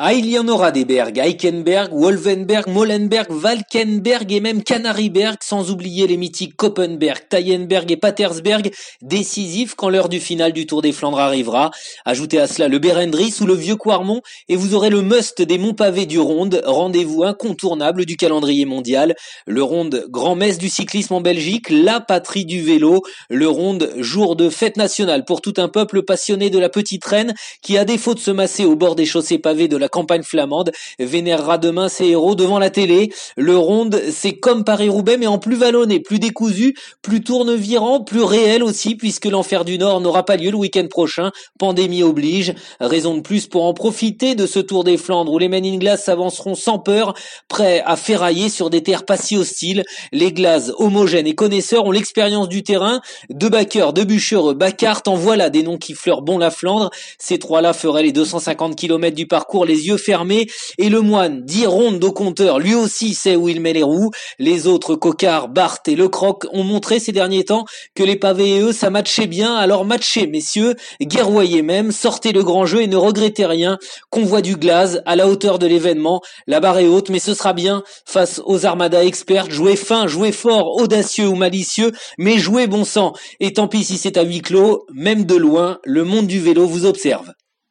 Ah, il y en aura des bergs, Eichenberg, Wolvenberg, Molenberg, Valkenberg et même Canariberg, sans oublier les mythiques Koppenberg, Tayenberg et Patersberg, décisifs quand l'heure du final du Tour des Flandres arrivera. Ajoutez à cela le Berendries ou le Vieux Quarmont et vous aurez le must des monts pavés du Ronde, rendez-vous incontournable du calendrier mondial. Le Ronde, grand-messe du cyclisme en Belgique, la patrie du vélo. Le Ronde, jour de fête nationale pour tout un peuple passionné de la petite reine qui, à défaut de se masser au bord des chaussées pavées de la campagne flamande vénérera demain ses héros devant la télé. Le Ronde, c'est comme Paris-Roubaix, mais en plus vallonné, plus décousu, plus tournevirant, plus réel aussi, puisque l'enfer du Nord n'aura pas lieu le week-end prochain. Pandémie oblige. Raison de plus pour en profiter de ce Tour des Flandres où les Men in Glass s'avanceront sans peur, prêts à ferrailler sur des terres pas si hostiles. Les Glaces homogènes et connaisseurs ont l'expérience du terrain. De Backer, de Bûchereux, Bacart, en voilà des noms qui fleurent bon la Flandre. Ces trois-là feraient les 250 km du parcours, yeux fermés, et le moine, dit ronde au compteur, lui aussi sait où il met les roues. Les autres cocards, Bart et Le Croc, ont montré ces derniers temps que les pavés et eux, ça matchait bien, alors matchez, messieurs, guerroyez même, sortez le grand jeu et ne regrettez rien. Convoi du glaze, à la hauteur de l'événement, la barre est haute, mais ce sera bien, face aux armadas expertes, jouez fin, jouez fort, audacieux ou malicieux, mais jouez bon sang. Et tant pis si c'est à huis clos, même de loin, le monde du vélo vous observe.